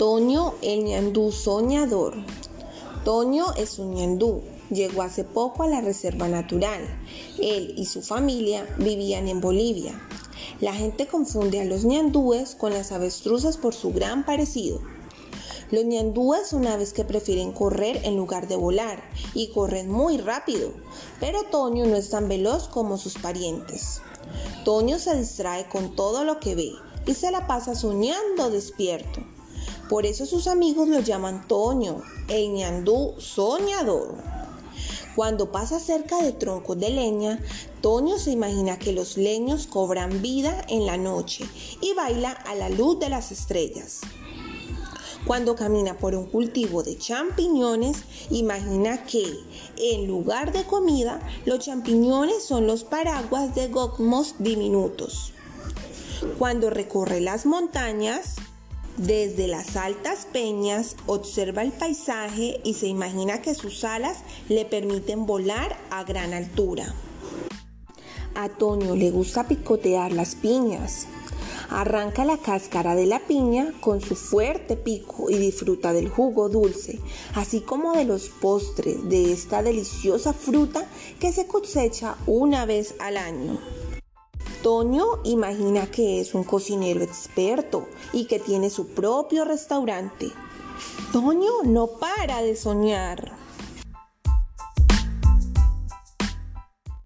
Toño el ñandú soñador. Toño es un ñandú. Llegó hace poco a la reserva natural. Él y su familia vivían en Bolivia. La gente confunde a los ñandúes con las avestruces por su gran parecido. Los ñandúes son aves que prefieren correr en lugar de volar y corren muy rápido, pero Toño no es tan veloz como sus parientes. Toño se distrae con todo lo que ve y se la pasa soñando despierto. Por eso sus amigos lo llaman Toño, el ñandú soñador. Cuando pasa cerca de troncos de leña, Toño se imagina que los leños cobran vida en la noche y baila a la luz de las estrellas. Cuando camina por un cultivo de champiñones, imagina que en lugar de comida, los champiñones son los paraguas de gogmos diminutos. Cuando recorre las montañas, desde las altas peñas observa el paisaje y se imagina que sus alas le permiten volar a gran altura. A Toño le gusta picotear las piñas. Arranca la cáscara de la piña con su fuerte pico y disfruta del jugo dulce, así como de los postres de esta deliciosa fruta que se cosecha una vez al año. Toño imagina que es un cocinero experto y que tiene su propio restaurante. Toño no para de soñar.